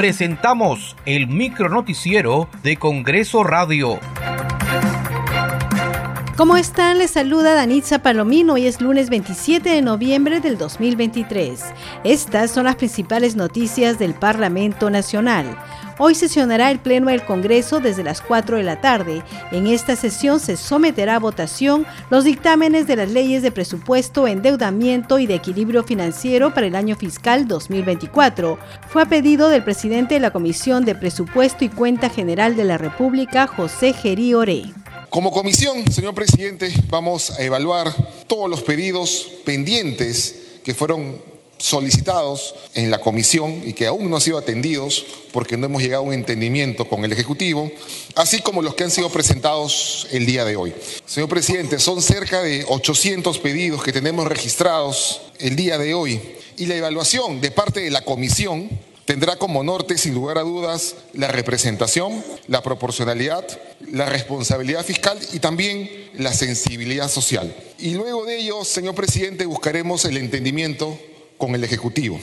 presentamos el micronoticiero de Congreso Radio. ¿Cómo están? Les saluda Danitza Palomino. Hoy es lunes 27 de noviembre del 2023. Estas son las principales noticias del Parlamento Nacional. Hoy sesionará el Pleno del Congreso desde las 4 de la tarde. En esta sesión se someterá a votación los dictámenes de las leyes de presupuesto, endeudamiento y de equilibrio financiero para el año fiscal 2024. Fue a pedido del presidente de la Comisión de Presupuesto y Cuenta General de la República, José Gerí Oré. Como comisión, señor presidente, vamos a evaluar todos los pedidos pendientes que fueron solicitados en la comisión y que aún no han sido atendidos porque no hemos llegado a un entendimiento con el Ejecutivo, así como los que han sido presentados el día de hoy. Señor presidente, son cerca de 800 pedidos que tenemos registrados el día de hoy y la evaluación de parte de la comisión tendrá como norte, sin lugar a dudas, la representación, la proporcionalidad, la responsabilidad fiscal y también la sensibilidad social. Y luego de ello, señor presidente, buscaremos el entendimiento con el Ejecutivo.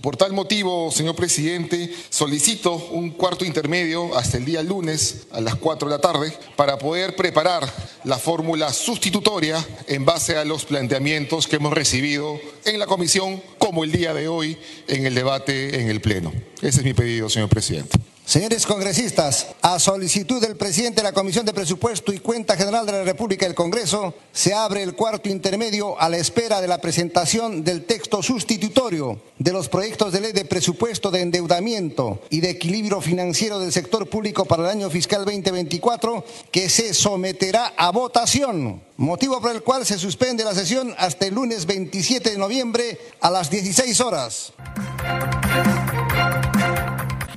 Por tal motivo, señor presidente, solicito un cuarto intermedio hasta el día lunes a las 4 de la tarde para poder preparar la fórmula sustitutoria en base a los planteamientos que hemos recibido en la comisión como el día de hoy en el debate en el Pleno. Ese es mi pedido, señor presidente. Señores congresistas, a solicitud del presidente de la Comisión de Presupuesto y Cuenta General de la República del Congreso, se abre el cuarto intermedio a la espera de la presentación del texto sustitutorio de los proyectos de ley de presupuesto de endeudamiento y de equilibrio financiero del sector público para el año fiscal 2024, que se someterá a votación, motivo por el cual se suspende la sesión hasta el lunes 27 de noviembre a las 16 horas.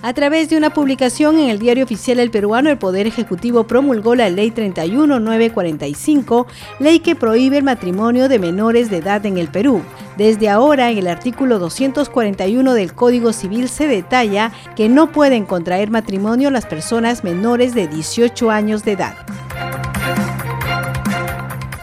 A través de una publicación en el Diario Oficial El Peruano, el Poder Ejecutivo promulgó la Ley 31945, ley que prohíbe el matrimonio de menores de edad en el Perú. Desde ahora, en el artículo 241 del Código Civil se detalla que no pueden contraer matrimonio las personas menores de 18 años de edad.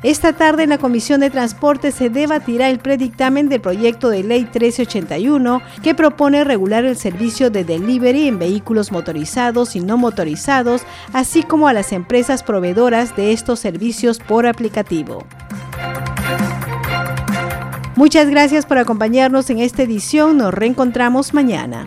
Esta tarde en la Comisión de Transporte se debatirá el predictamen del proyecto de ley 1381 que propone regular el servicio de delivery en vehículos motorizados y no motorizados, así como a las empresas proveedoras de estos servicios por aplicativo. Muchas gracias por acompañarnos en esta edición. Nos reencontramos mañana.